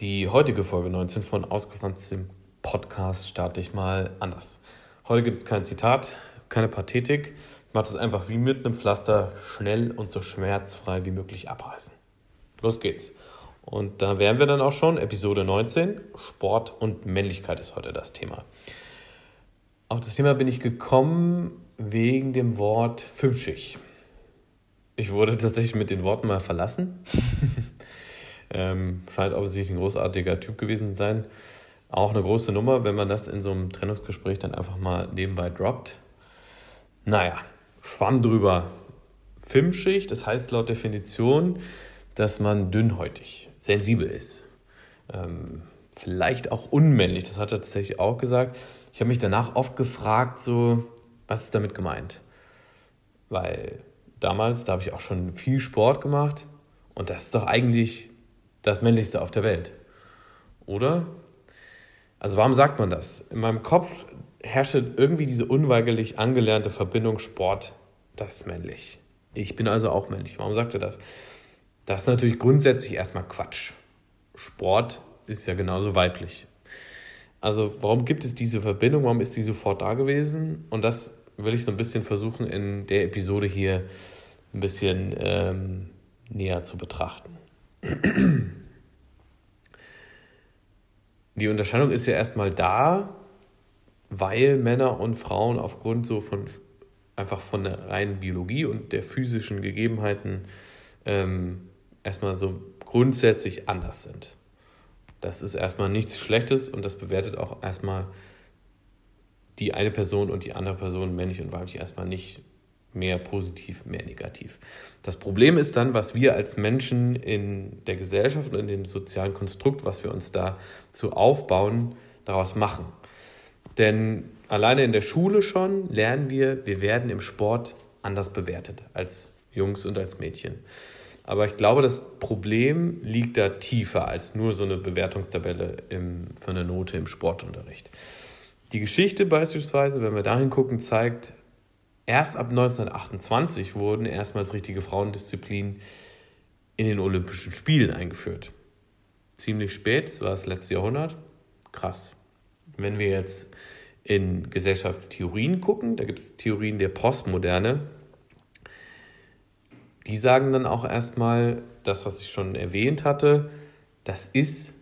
Die heutige Folge 19 von Ausgefranst dem Podcast starte ich mal anders. Heute gibt es kein Zitat, keine Pathetik. Ich mache es einfach wie mit einem Pflaster schnell und so schmerzfrei wie möglich abreißen. Los geht's. Und da wären wir dann auch schon. Episode 19. Sport und Männlichkeit ist heute das Thema. Auf das Thema bin ich gekommen wegen dem Wort Fünfschicht. Ich wurde tatsächlich mit den Worten mal verlassen. Ähm, scheint offensichtlich ein großartiger Typ gewesen zu sein. Auch eine große Nummer, wenn man das in so einem Trennungsgespräch dann einfach mal nebenbei droppt. Naja, Schwamm drüber. Filmschicht, das heißt laut Definition, dass man dünnhäutig, sensibel ist. Ähm, vielleicht auch unmännlich, das hat er tatsächlich auch gesagt. Ich habe mich danach oft gefragt, so, was ist damit gemeint? Weil damals, da habe ich auch schon viel Sport gemacht und das ist doch eigentlich das Männlichste auf der Welt. Oder? Also warum sagt man das? In meinem Kopf herrscht irgendwie diese unweigerlich angelernte Verbindung Sport, das ist männlich. Ich bin also auch männlich. Warum sagt er das? Das ist natürlich grundsätzlich erstmal Quatsch. Sport ist ja genauso weiblich. Also warum gibt es diese Verbindung? Warum ist die sofort da gewesen? Und das will ich so ein bisschen versuchen in der Episode hier ein bisschen ähm, näher zu betrachten. Die Unterscheidung ist ja erstmal da, weil Männer und Frauen aufgrund so von einfach von der reinen Biologie und der physischen Gegebenheiten ähm, erstmal so grundsätzlich anders sind. Das ist erstmal nichts Schlechtes und das bewertet auch erstmal die eine Person und die andere Person, männlich und weiblich, erstmal nicht mehr positiv, mehr negativ. Das Problem ist dann, was wir als Menschen in der Gesellschaft und in dem sozialen Konstrukt, was wir uns da zu aufbauen, daraus machen. Denn alleine in der Schule schon lernen wir, wir werden im Sport anders bewertet als Jungs und als Mädchen. Aber ich glaube, das Problem liegt da tiefer als nur so eine Bewertungstabelle im, für eine Note im Sportunterricht. Die Geschichte beispielsweise, wenn wir dahin gucken, zeigt, Erst ab 1928 wurden erstmals richtige Frauendisziplinen in den Olympischen Spielen eingeführt. Ziemlich spät, das war das letzte Jahrhundert. Krass. Wenn wir jetzt in Gesellschaftstheorien gucken, da gibt es Theorien der Postmoderne, die sagen dann auch erstmal das, was ich schon erwähnt hatte, das ist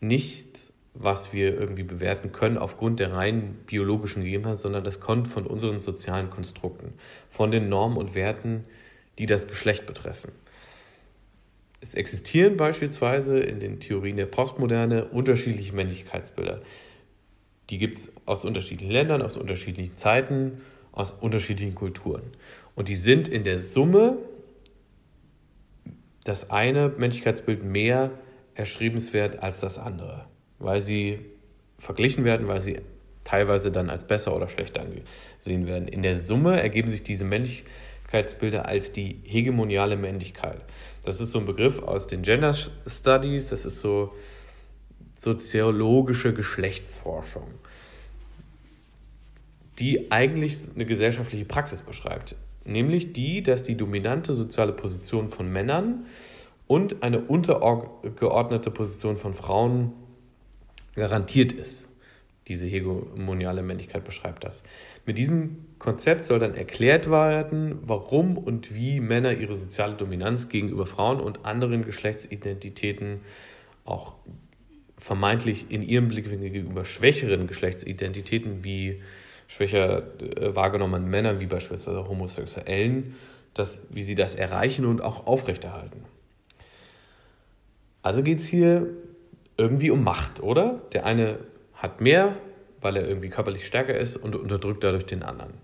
nicht was wir irgendwie bewerten können aufgrund der rein biologischen Gegebenheiten, sondern das kommt von unseren sozialen Konstrukten, von den Normen und Werten, die das Geschlecht betreffen. Es existieren beispielsweise in den Theorien der Postmoderne unterschiedliche Männlichkeitsbilder. Die gibt es aus unterschiedlichen Ländern, aus unterschiedlichen Zeiten, aus unterschiedlichen Kulturen. Und die sind in der Summe das eine Männlichkeitsbild mehr erstrebenswert als das andere weil sie verglichen werden, weil sie teilweise dann als besser oder schlechter angesehen werden. In der Summe ergeben sich diese Männlichkeitsbilder als die hegemoniale Männlichkeit. Das ist so ein Begriff aus den Gender Studies, das ist so soziologische Geschlechtsforschung, die eigentlich eine gesellschaftliche Praxis beschreibt, nämlich die, dass die dominante soziale Position von Männern und eine untergeordnete Position von Frauen garantiert ist. Diese hegemoniale Männlichkeit beschreibt das. Mit diesem Konzept soll dann erklärt werden, warum und wie Männer ihre soziale Dominanz gegenüber Frauen und anderen Geschlechtsidentitäten auch vermeintlich in ihrem Blickwinkel gegenüber schwächeren Geschlechtsidentitäten wie schwächer äh, wahrgenommenen Männern, wie beispielsweise Homosexuellen, das, wie sie das erreichen und auch aufrechterhalten. Also geht es hier irgendwie um Macht, oder? Der eine hat mehr, weil er irgendwie körperlich stärker ist und unterdrückt dadurch den anderen.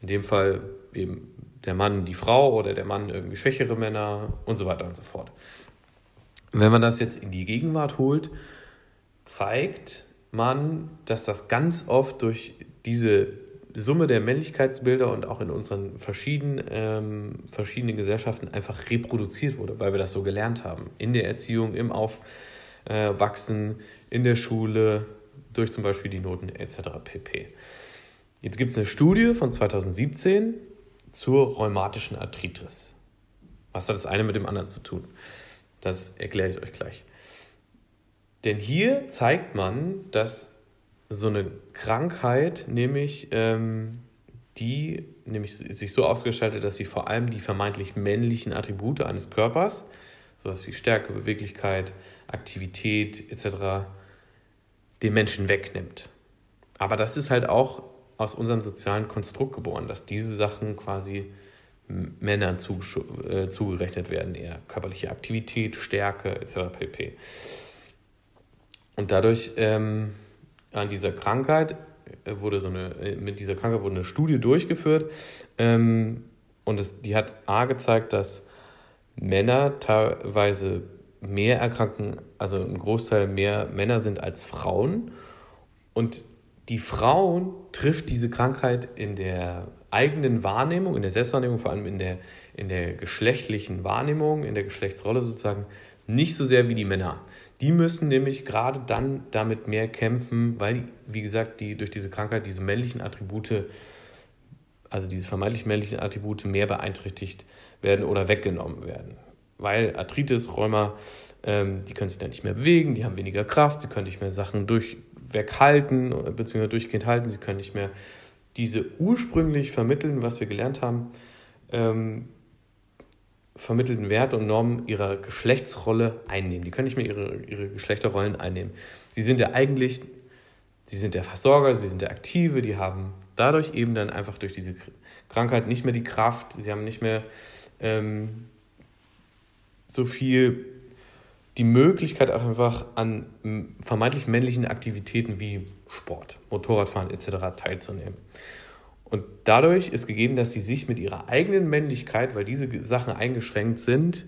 In dem Fall eben der Mann die Frau oder der Mann irgendwie schwächere Männer und so weiter und so fort. Wenn man das jetzt in die Gegenwart holt, zeigt man, dass das ganz oft durch diese Summe der Männlichkeitsbilder und auch in unseren verschiedenen, ähm, verschiedenen Gesellschaften einfach reproduziert wurde, weil wir das so gelernt haben. In der Erziehung, im Auf, äh, wachsen in der Schule durch zum Beispiel die Noten etc. pp. Jetzt gibt es eine Studie von 2017 zur rheumatischen Arthritis. Was hat das eine mit dem anderen zu tun? Das erkläre ich euch gleich. Denn hier zeigt man, dass so eine Krankheit, nämlich ähm, die nämlich sich so ausgestaltet, dass sie vor allem die vermeintlich männlichen Attribute eines Körpers, sowas wie Stärke, Beweglichkeit, Aktivität etc., den Menschen wegnimmt. Aber das ist halt auch aus unserem sozialen Konstrukt geboren, dass diese Sachen quasi Männern äh, zugerechnet werden, eher körperliche Aktivität, Stärke etc. pp. Und dadurch ähm, an dieser Krankheit äh, wurde so eine, äh, mit dieser Krankheit wurde eine Studie durchgeführt ähm, und es, die hat A gezeigt, dass Männer teilweise mehr erkranken, also ein Großteil mehr Männer sind als Frauen und die Frauen trifft diese Krankheit in der eigenen Wahrnehmung, in der Selbstwahrnehmung, vor allem in der, in der geschlechtlichen Wahrnehmung, in der Geschlechtsrolle sozusagen, nicht so sehr wie die Männer. Die müssen nämlich gerade dann damit mehr kämpfen, weil, wie gesagt, die durch diese Krankheit diese männlichen Attribute, also diese vermeintlich männlichen Attribute mehr beeinträchtigt werden oder weggenommen werden. Weil Arthritis, Rheuma, ähm, die können sich dann nicht mehr bewegen, die haben weniger Kraft, sie können nicht mehr Sachen durchweg halten, beziehungsweise durchgehend halten, sie können nicht mehr diese ursprünglich vermitteln, was wir gelernt haben, ähm, vermittelten Werte und Normen ihrer Geschlechtsrolle einnehmen. Die können nicht mehr ihre, ihre Geschlechterrollen einnehmen. Sie sind ja eigentlich, sie sind der Versorger, sie sind der Aktive, die haben dadurch eben dann einfach durch diese Krankheit nicht mehr die Kraft, sie haben nicht mehr ähm, so viel die Möglichkeit auch einfach an vermeintlich männlichen Aktivitäten wie Sport, Motorradfahren etc. teilzunehmen. Und dadurch ist gegeben, dass sie sich mit ihrer eigenen Männlichkeit, weil diese Sachen eingeschränkt sind,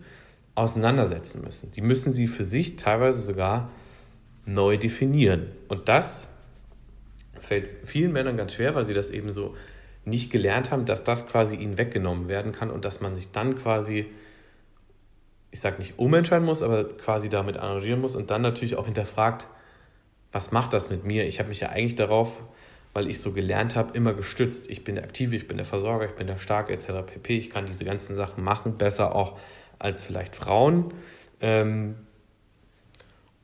auseinandersetzen müssen. Sie müssen sie für sich teilweise sogar neu definieren. Und das fällt vielen Männern ganz schwer, weil sie das eben so nicht gelernt haben, dass das quasi ihnen weggenommen werden kann und dass man sich dann quasi ich sage nicht umentscheiden muss, aber quasi damit arrangieren muss und dann natürlich auch hinterfragt, was macht das mit mir? Ich habe mich ja eigentlich darauf, weil ich so gelernt habe, immer gestützt. Ich bin der Aktive, ich bin der Versorger, ich bin der Starke etc. pp. Ich kann diese ganzen Sachen machen, besser auch als vielleicht Frauen. Ähm,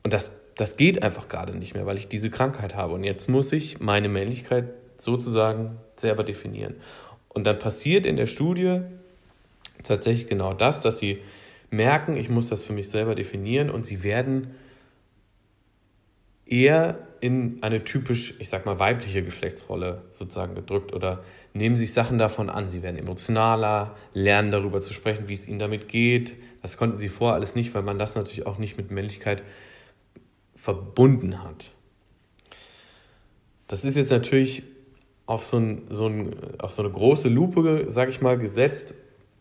und das, das geht einfach gerade nicht mehr, weil ich diese Krankheit habe. Und jetzt muss ich meine Männlichkeit sozusagen selber definieren. Und dann passiert in der Studie tatsächlich genau das, dass sie merken, ich muss das für mich selber definieren und sie werden eher in eine typisch, ich sag mal, weibliche Geschlechtsrolle sozusagen gedrückt oder nehmen sich Sachen davon an. Sie werden emotionaler, lernen darüber zu sprechen, wie es ihnen damit geht. Das konnten sie vorher alles nicht, weil man das natürlich auch nicht mit Männlichkeit verbunden hat. Das ist jetzt natürlich auf so, ein, so, ein, auf so eine große Lupe, sag ich mal, gesetzt,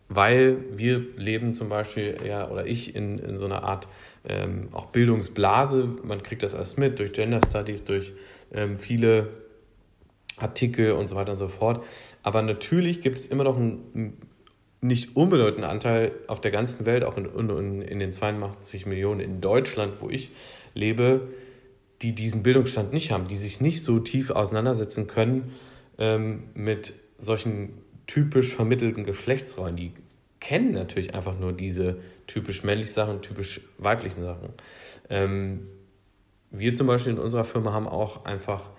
weil wir leben zum Beispiel, ja, oder ich in, in so einer Art ähm, auch Bildungsblase. Man kriegt das alles mit durch Gender Studies, durch ähm, viele Artikel und so weiter und so fort. Aber natürlich gibt es immer noch einen nicht unbedeutenden Anteil auf der ganzen Welt, auch in, in, in den 82 Millionen in Deutschland, wo ich lebe, die diesen Bildungsstand nicht haben, die sich nicht so tief auseinandersetzen können ähm, mit solchen typisch vermittelten Geschlechtsrollen. Die kennen natürlich einfach nur diese typisch männlichen Sachen, typisch weiblichen Sachen. Ähm, wir zum Beispiel in unserer Firma haben auch einfach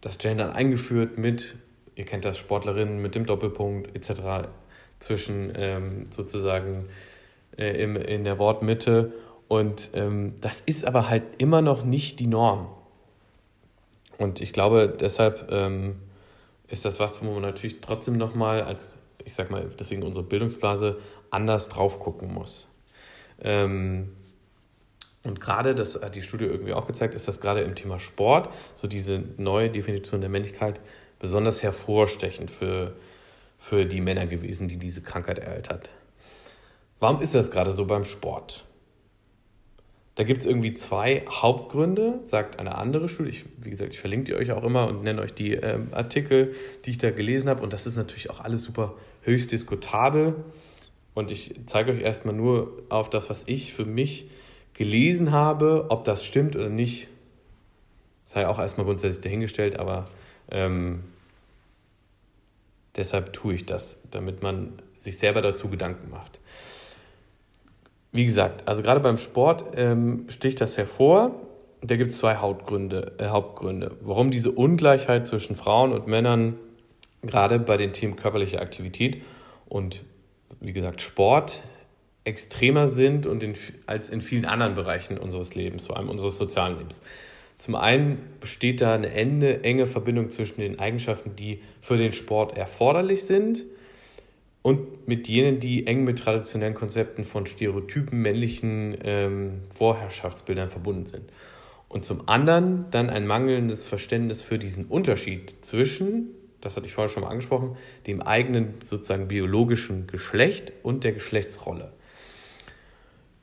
das Gendern eingeführt mit, ihr kennt das, Sportlerinnen mit dem Doppelpunkt etc. zwischen ähm, sozusagen äh, im, in der Wortmitte. Und ähm, das ist aber halt immer noch nicht die Norm. Und ich glaube, deshalb ähm, ist das was, wo man natürlich trotzdem nochmal als ich sag mal, deswegen unsere Bildungsblase anders drauf gucken muss. Ähm, und gerade, das hat die Studie irgendwie auch gezeigt, ist das gerade im Thema Sport, so diese neue Definition der Männlichkeit, besonders hervorstechend für, für die Männer gewesen, die diese Krankheit ereilt hat. Warum ist das gerade so beim Sport? Da gibt es irgendwie zwei Hauptgründe, sagt eine andere Studie. Ich, wie gesagt, ich verlinke die euch auch immer und nenne euch die ähm, Artikel, die ich da gelesen habe. Und das ist natürlich auch alles super höchst diskutabel. Und ich zeige euch erstmal nur auf das, was ich für mich gelesen habe, ob das stimmt oder nicht. Sei auch erstmal grundsätzlich dahingestellt, aber ähm, deshalb tue ich das, damit man sich selber dazu Gedanken macht. Wie gesagt, also gerade beim Sport ähm, sticht das hervor. Da gibt es zwei Hauptgründe, äh, Hauptgründe, warum diese Ungleichheit zwischen Frauen und Männern gerade bei den Themen körperliche Aktivität und wie gesagt Sport extremer sind und in, als in vielen anderen Bereichen unseres Lebens, vor allem unseres sozialen Lebens. Zum einen besteht da eine enge, enge Verbindung zwischen den Eigenschaften, die für den Sport erforderlich sind und mit jenen, die eng mit traditionellen Konzepten von Stereotypen, männlichen ähm, Vorherrschaftsbildern verbunden sind. Und zum anderen dann ein mangelndes Verständnis für diesen Unterschied zwischen, das hatte ich vorher schon mal angesprochen, dem eigenen sozusagen biologischen Geschlecht und der Geschlechtsrolle.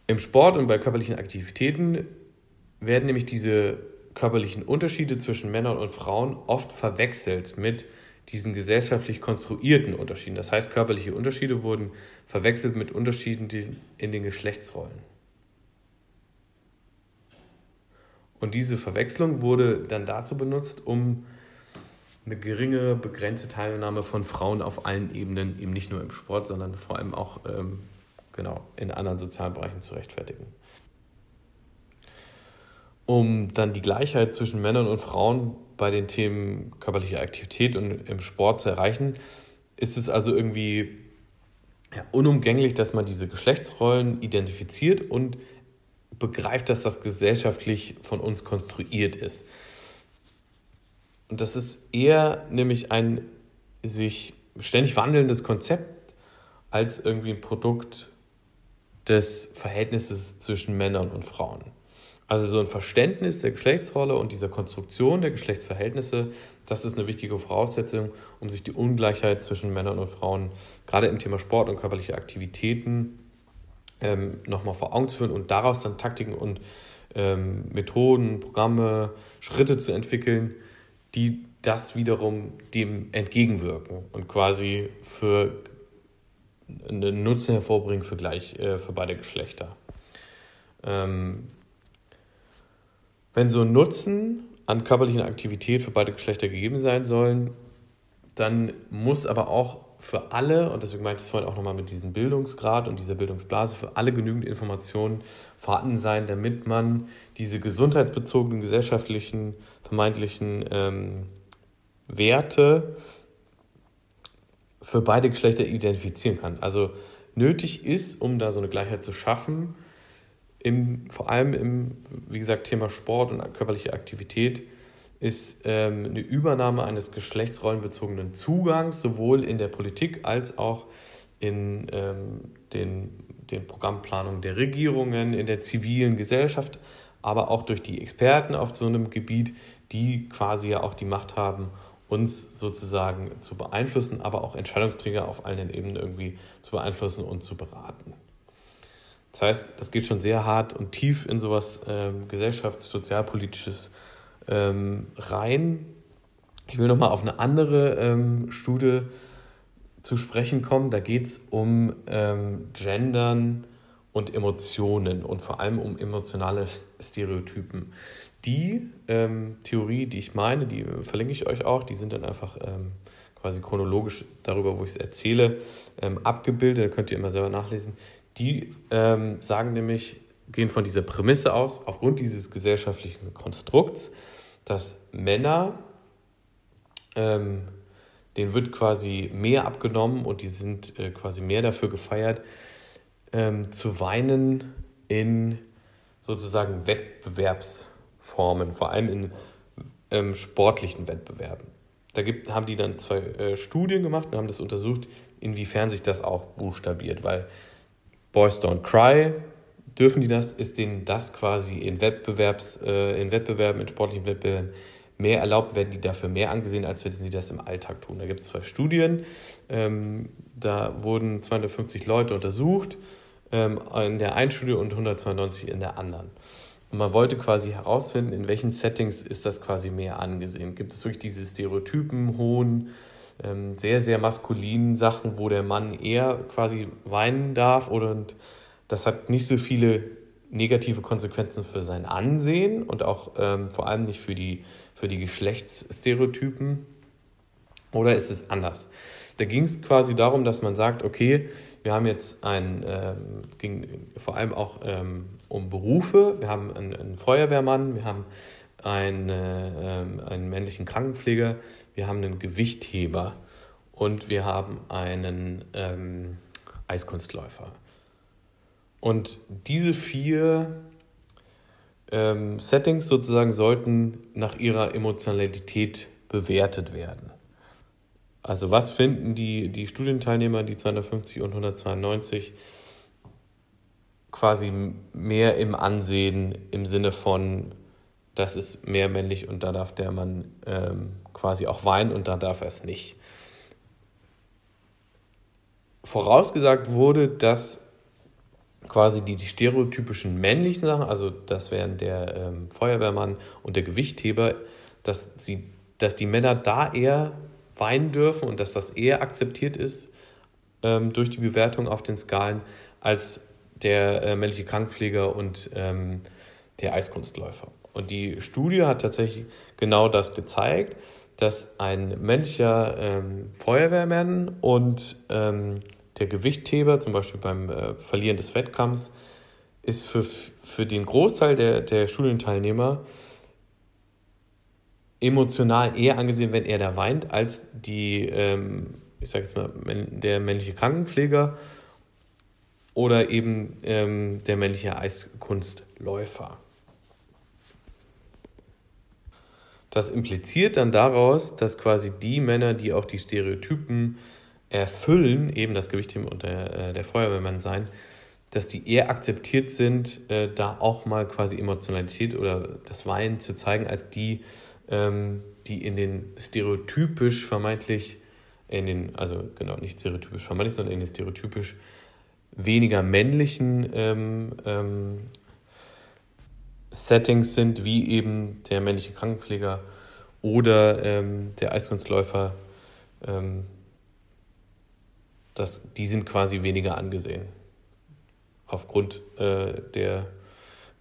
Im Sport und bei körperlichen Aktivitäten werden nämlich diese körperlichen Unterschiede zwischen Männern und Frauen oft verwechselt mit diesen gesellschaftlich konstruierten Unterschieden. Das heißt, körperliche Unterschiede wurden verwechselt mit Unterschieden in den Geschlechtsrollen. Und diese Verwechslung wurde dann dazu benutzt, um eine geringe, begrenzte Teilnahme von Frauen auf allen Ebenen, eben nicht nur im Sport, sondern vor allem auch ähm, genau, in anderen sozialen Bereichen zu rechtfertigen. Um dann die Gleichheit zwischen Männern und Frauen bei den Themen körperliche Aktivität und im Sport zu erreichen, ist es also irgendwie ja, unumgänglich, dass man diese Geschlechtsrollen identifiziert und begreift, dass das gesellschaftlich von uns konstruiert ist. Und das ist eher nämlich ein sich ständig wandelndes Konzept als irgendwie ein Produkt des Verhältnisses zwischen Männern und Frauen. Also so ein Verständnis der Geschlechtsrolle und dieser Konstruktion der Geschlechtsverhältnisse, das ist eine wichtige Voraussetzung, um sich die Ungleichheit zwischen Männern und Frauen gerade im Thema Sport und körperliche Aktivitäten ähm, nochmal vor Augen zu führen und daraus dann Taktiken und ähm, Methoden, Programme, Schritte zu entwickeln, die das wiederum dem entgegenwirken und quasi für einen Nutzen hervorbringen für, gleich, äh, für beide Geschlechter. Ähm, wenn so ein Nutzen an körperlichen Aktivität für beide Geschlechter gegeben sein sollen, dann muss aber auch für alle, und deswegen meinte ich es vorhin auch nochmal mit diesem Bildungsgrad und dieser Bildungsblase, für alle genügend Informationen vorhanden sein, damit man diese gesundheitsbezogenen, gesellschaftlichen, vermeintlichen ähm, Werte für beide Geschlechter identifizieren kann. Also nötig ist, um da so eine Gleichheit zu schaffen, im, vor allem im, wie gesagt, Thema Sport und körperliche Aktivität, ist ähm, eine Übernahme eines geschlechtsrollenbezogenen Zugangs, sowohl in der Politik als auch in ähm, den, den Programmplanungen der Regierungen, in der zivilen Gesellschaft, aber auch durch die Experten auf so einem Gebiet, die quasi ja auch die Macht haben, uns sozusagen zu beeinflussen, aber auch Entscheidungsträger auf allen Ebenen irgendwie zu beeinflussen und zu beraten. Das heißt, das geht schon sehr hart und tief in sowas ähm, gesellschafts-, sozialpolitisches ähm, rein. Ich will nochmal auf eine andere ähm, Studie zu sprechen kommen. Da geht es um ähm, Gendern und Emotionen und vor allem um emotionale Stereotypen. Die ähm, Theorie, die ich meine, die verlinke ich euch auch, die sind dann einfach ähm, quasi chronologisch darüber, wo ich es erzähle, ähm, abgebildet. Da könnt ihr immer selber nachlesen. Die ähm, sagen nämlich, gehen von dieser Prämisse aus, aufgrund dieses gesellschaftlichen Konstrukts, dass Männer, ähm, denen wird quasi mehr abgenommen und die sind äh, quasi mehr dafür gefeiert, ähm, zu weinen in sozusagen Wettbewerbs- Formen, vor allem in ähm, sportlichen Wettbewerben. Da gibt, haben die dann zwei äh, Studien gemacht und haben das untersucht, inwiefern sich das auch buchstabiert, weil Boys Don't Cry, dürfen die das, ist denen das quasi in, Wettbewerbs, äh, in Wettbewerben, in sportlichen Wettbewerben mehr erlaubt, werden die dafür mehr angesehen, als wenn sie das im Alltag tun. Da gibt es zwei Studien, ähm, da wurden 250 Leute untersucht, ähm, in der einen Studie und 192 in der anderen. Und man wollte quasi herausfinden, in welchen Settings ist das quasi mehr angesehen. Gibt es wirklich diese Stereotypen, hohen, ähm, sehr, sehr maskulinen Sachen, wo der Mann eher quasi weinen darf oder und das hat nicht so viele negative Konsequenzen für sein Ansehen und auch ähm, vor allem nicht für die, für die Geschlechtsstereotypen. Oder ist es anders? Da ging es quasi darum, dass man sagt, okay, wir haben jetzt ein, ähm, ging vor allem auch ähm, um Berufe. Wir haben einen, einen Feuerwehrmann, wir haben einen, äh, einen männlichen Krankenpfleger, wir haben einen Gewichtheber und wir haben einen ähm, Eiskunstläufer. Und diese vier ähm, Settings sozusagen sollten nach ihrer Emotionalität bewertet werden. Also was finden die, die Studienteilnehmer, die 250 und 192, quasi mehr im Ansehen im Sinne von, das ist mehr männlich und da darf der Mann ähm, quasi auch weinen und da darf er es nicht. Vorausgesagt wurde, dass quasi die, die stereotypischen männlichen Sachen, also das wären der ähm, Feuerwehrmann und der Gewichtheber, dass, sie, dass die Männer da eher weinen dürfen und dass das eher akzeptiert ist ähm, durch die Bewertung auf den Skalen als der äh, männliche Krankenpfleger und ähm, der Eiskunstläufer. Und die Studie hat tatsächlich genau das gezeigt, dass ein männlicher ähm, Feuerwehrmann und ähm, der Gewichtheber, zum Beispiel beim äh, Verlieren des Wettkampfs, ist für, für den Großteil der, der Studienteilnehmer emotional eher angesehen, wenn er da weint, als die, ähm, ich sage jetzt mal, der männliche Krankenpfleger oder eben ähm, der männliche Eiskunstläufer. Das impliziert dann daraus, dass quasi die Männer, die auch die Stereotypen erfüllen, eben das Gewichtheben und der, äh, der Feuerwehrmann sein, dass die eher akzeptiert sind, äh, da auch mal quasi Emotionalität oder das Weinen zu zeigen, als die, ähm, die in den stereotypisch vermeintlich, in den, also genau, nicht stereotypisch vermeintlich, sondern in den stereotypisch weniger männlichen ähm, ähm, Settings sind, wie eben der männliche Krankenpfleger oder ähm, der Eiskunstläufer, ähm, das, die sind quasi weniger angesehen aufgrund äh, der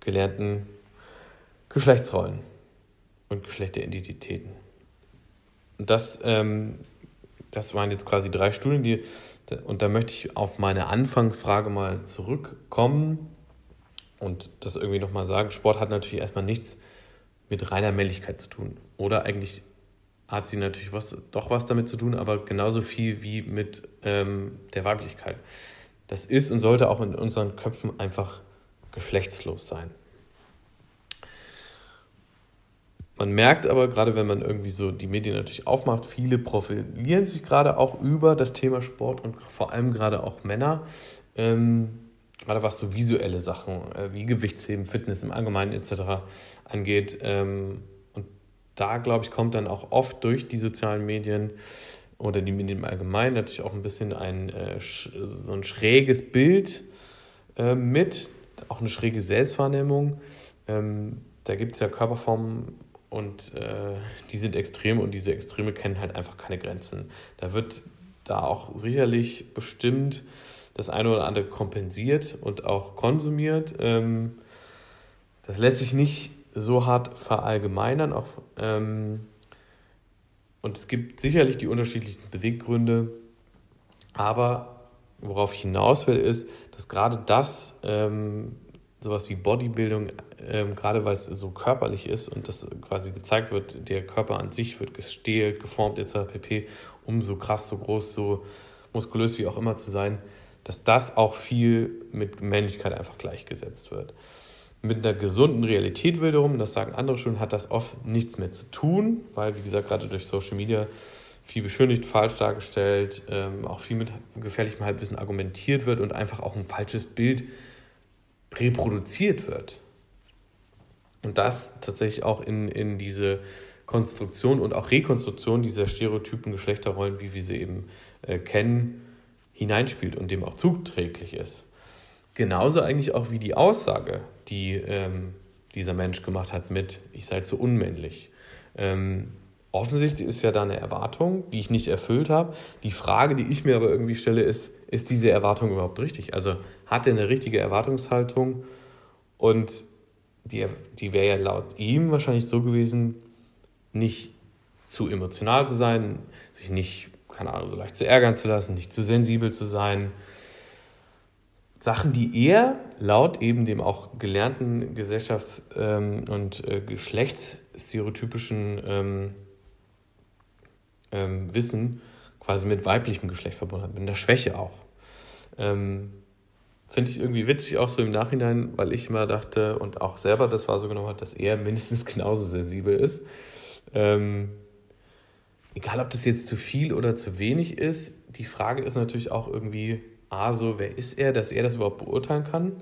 gelernten Geschlechtsrollen und Geschlechteridentitäten. Und das, ähm, das waren jetzt quasi drei Studien, die, und da möchte ich auf meine Anfangsfrage mal zurückkommen und das irgendwie nochmal sagen. Sport hat natürlich erstmal nichts mit reiner Männlichkeit zu tun. Oder eigentlich hat sie natürlich was, doch was damit zu tun, aber genauso viel wie mit ähm, der Weiblichkeit. Das ist und sollte auch in unseren Köpfen einfach geschlechtslos sein. Man merkt aber, gerade wenn man irgendwie so die Medien natürlich aufmacht, viele profilieren sich gerade auch über das Thema Sport und vor allem gerade auch Männer. Ähm, gerade was so visuelle Sachen äh, wie Gewichtsheben, Fitness im Allgemeinen etc. angeht. Ähm, und da, glaube ich, kommt dann auch oft durch die sozialen Medien oder die Medien im Allgemeinen natürlich auch ein bisschen ein, äh, so ein schräges Bild äh, mit, auch eine schräge Selbstwahrnehmung. Ähm, da gibt es ja Körperformen und äh, die sind extrem und diese Extreme kennen halt einfach keine Grenzen. Da wird da auch sicherlich bestimmt das eine oder andere kompensiert und auch konsumiert. Ähm, das lässt sich nicht so hart verallgemeinern. Auch, ähm, und es gibt sicherlich die unterschiedlichsten Beweggründe. Aber worauf ich hinaus will, ist, dass gerade das ähm, sowas wie Bodybuilding, ähm, gerade weil es so körperlich ist und das quasi gezeigt wird, der Körper an sich wird gestählt, geformt etc. pp, um so krass, so groß, so muskulös wie auch immer zu sein, dass das auch viel mit Männlichkeit einfach gleichgesetzt wird. Mit einer gesunden Realität wiederum, das sagen andere schon, hat das oft nichts mehr zu tun, weil, wie gesagt, gerade durch Social Media viel beschönigt, falsch dargestellt, ähm, auch viel mit gefährlichem Halbwissen argumentiert wird und einfach auch ein falsches Bild reproduziert wird. Und das tatsächlich auch in, in diese Konstruktion und auch Rekonstruktion dieser stereotypen Geschlechterrollen, wie wir sie eben äh, kennen, hineinspielt und dem auch zuträglich ist. Genauso eigentlich auch wie die Aussage, die ähm, dieser Mensch gemacht hat mit, ich sei zu unmännlich. Ähm, offensichtlich ist ja da eine Erwartung, die ich nicht erfüllt habe. Die Frage, die ich mir aber irgendwie stelle, ist, ist diese Erwartung überhaupt richtig? Also hat er eine richtige Erwartungshaltung und die, die wäre ja laut ihm wahrscheinlich so gewesen, nicht zu emotional zu sein, sich nicht, keine Ahnung, so leicht zu ärgern zu lassen, nicht zu sensibel zu sein, Sachen, die er laut eben dem auch gelernten Gesellschafts- ähm, und äh, geschlechtsstereotypischen ähm, ähm, Wissen quasi mit weiblichem Geschlecht verbunden hat, mit einer Schwäche auch. Finde ich irgendwie witzig auch so im Nachhinein, weil ich immer dachte und auch selber das war so genommen hat, dass er mindestens genauso sensibel ist. Egal, ob das jetzt zu viel oder zu wenig ist, die Frage ist natürlich auch irgendwie, A, so, wer ist er, dass er das überhaupt beurteilen kann?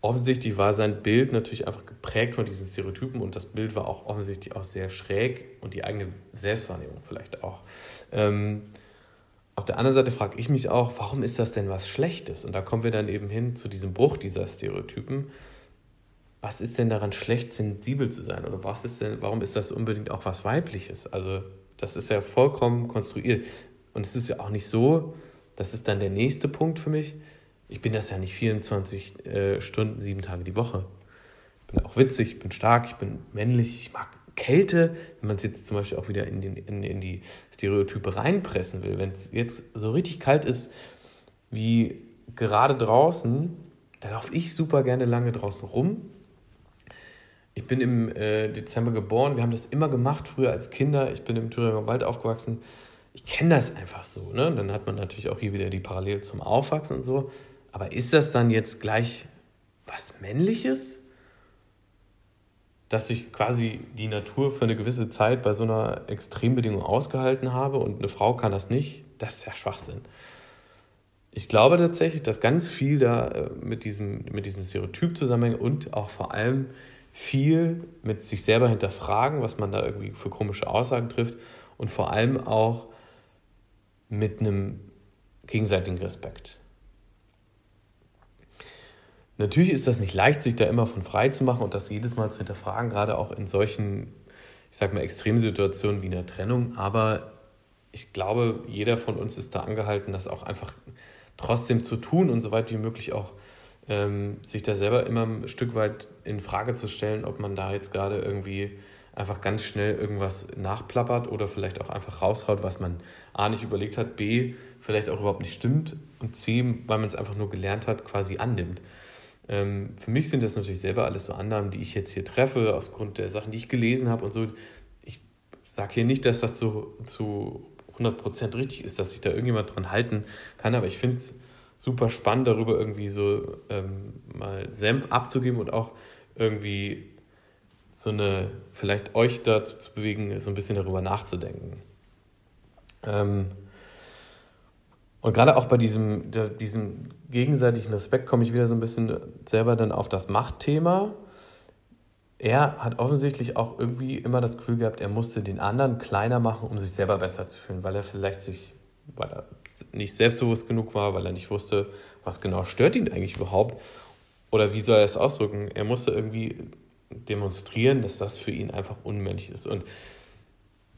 Offensichtlich war sein Bild natürlich einfach geprägt von diesen Stereotypen und das Bild war auch offensichtlich auch sehr schräg und die eigene Selbstwahrnehmung vielleicht auch. Ähm, auf der anderen Seite frage ich mich auch, warum ist das denn was Schlechtes? Und da kommen wir dann eben hin zu diesem Bruch dieser Stereotypen. Was ist denn daran schlecht, sensibel zu sein? Oder was ist denn, warum ist das unbedingt auch was Weibliches? Also, das ist ja vollkommen konstruiert. Und es ist ja auch nicht so, das ist dann der nächste Punkt für mich. Ich bin das ja nicht 24 äh, Stunden, sieben Tage die Woche. Ich bin auch witzig, ich bin stark, ich bin männlich, ich mag Kälte, wenn man es jetzt zum Beispiel auch wieder in, den, in, in die Stereotype reinpressen will. Wenn es jetzt so richtig kalt ist wie gerade draußen, dann laufe ich super gerne lange draußen rum. Ich bin im äh, Dezember geboren, wir haben das immer gemacht, früher als Kinder. Ich bin im Thüringer Wald aufgewachsen ich kenne das einfach so. Ne? Dann hat man natürlich auch hier wieder die Parallele zum Aufwachsen und so. Aber ist das dann jetzt gleich was Männliches? Dass ich quasi die Natur für eine gewisse Zeit bei so einer Extrembedingung ausgehalten habe und eine Frau kann das nicht? Das ist ja Schwachsinn. Ich glaube tatsächlich, dass ganz viel da äh, mit diesem, mit diesem Stereotyp zusammenhängt und auch vor allem viel mit sich selber hinterfragen, was man da irgendwie für komische Aussagen trifft und vor allem auch mit einem gegenseitigen Respekt. Natürlich ist das nicht leicht, sich da immer von frei zu machen und das jedes Mal zu hinterfragen, gerade auch in solchen, ich sag mal, Extremsituationen wie einer Trennung. Aber ich glaube, jeder von uns ist da angehalten, das auch einfach trotzdem zu tun und so weit wie möglich auch ähm, sich da selber immer ein Stück weit in Frage zu stellen, ob man da jetzt gerade irgendwie einfach ganz schnell irgendwas nachplappert oder vielleicht auch einfach raushaut, was man A nicht überlegt hat, B vielleicht auch überhaupt nicht stimmt und C, weil man es einfach nur gelernt hat, quasi annimmt. Ähm, für mich sind das natürlich selber alles so Annahmen, die ich jetzt hier treffe, aufgrund der Sachen, die ich gelesen habe und so. Ich sage hier nicht, dass das zu, zu 100% richtig ist, dass sich da irgendjemand dran halten kann, aber ich finde es super spannend, darüber irgendwie so ähm, mal Senf abzugeben und auch irgendwie so eine, vielleicht euch dazu zu bewegen, so ein bisschen darüber nachzudenken. Ähm, und gerade auch bei diesem, der, diesem gegenseitigen Aspekt komme ich wieder so ein bisschen selber dann auf das Machtthema. Er hat offensichtlich auch irgendwie immer das Gefühl gehabt, er musste den anderen kleiner machen, um sich selber besser zu fühlen, weil er vielleicht sich, weil er nicht selbstbewusst genug war, weil er nicht wusste, was genau stört ihn eigentlich überhaupt oder wie soll er es ausdrücken. Er musste irgendwie demonstrieren, dass das für ihn einfach unmännlich ist. Und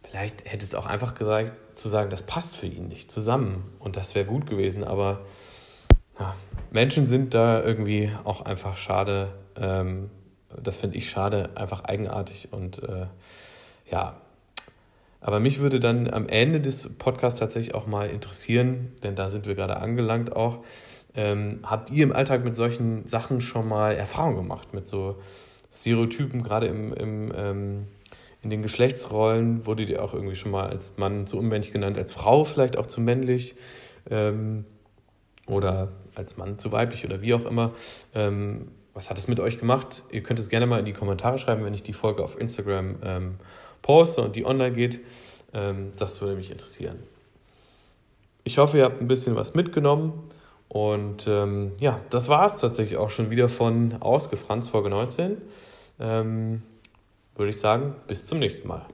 vielleicht hätte es auch einfach gesagt, zu sagen, das passt für ihn nicht zusammen. Und das wäre gut gewesen. Aber ja, Menschen sind da irgendwie auch einfach schade. Ähm, das finde ich schade, einfach eigenartig. Und äh, ja, aber mich würde dann am Ende des Podcasts tatsächlich auch mal interessieren, denn da sind wir gerade angelangt auch. Ähm, habt ihr im Alltag mit solchen Sachen schon mal Erfahrung gemacht? Mit so Stereotypen, gerade im, im, ähm, in den Geschlechtsrollen, wurde dir auch irgendwie schon mal als Mann zu unmännlich genannt, als Frau vielleicht auch zu männlich ähm, oder als Mann zu weiblich oder wie auch immer. Ähm, was hat es mit euch gemacht? Ihr könnt es gerne mal in die Kommentare schreiben, wenn ich die Folge auf Instagram ähm, poste und die online geht. Ähm, das würde mich interessieren. Ich hoffe, ihr habt ein bisschen was mitgenommen. Und ähm, ja, das war es tatsächlich auch schon wieder von Ausgefranst Folge 19. Ähm, würde ich sagen, bis zum nächsten Mal.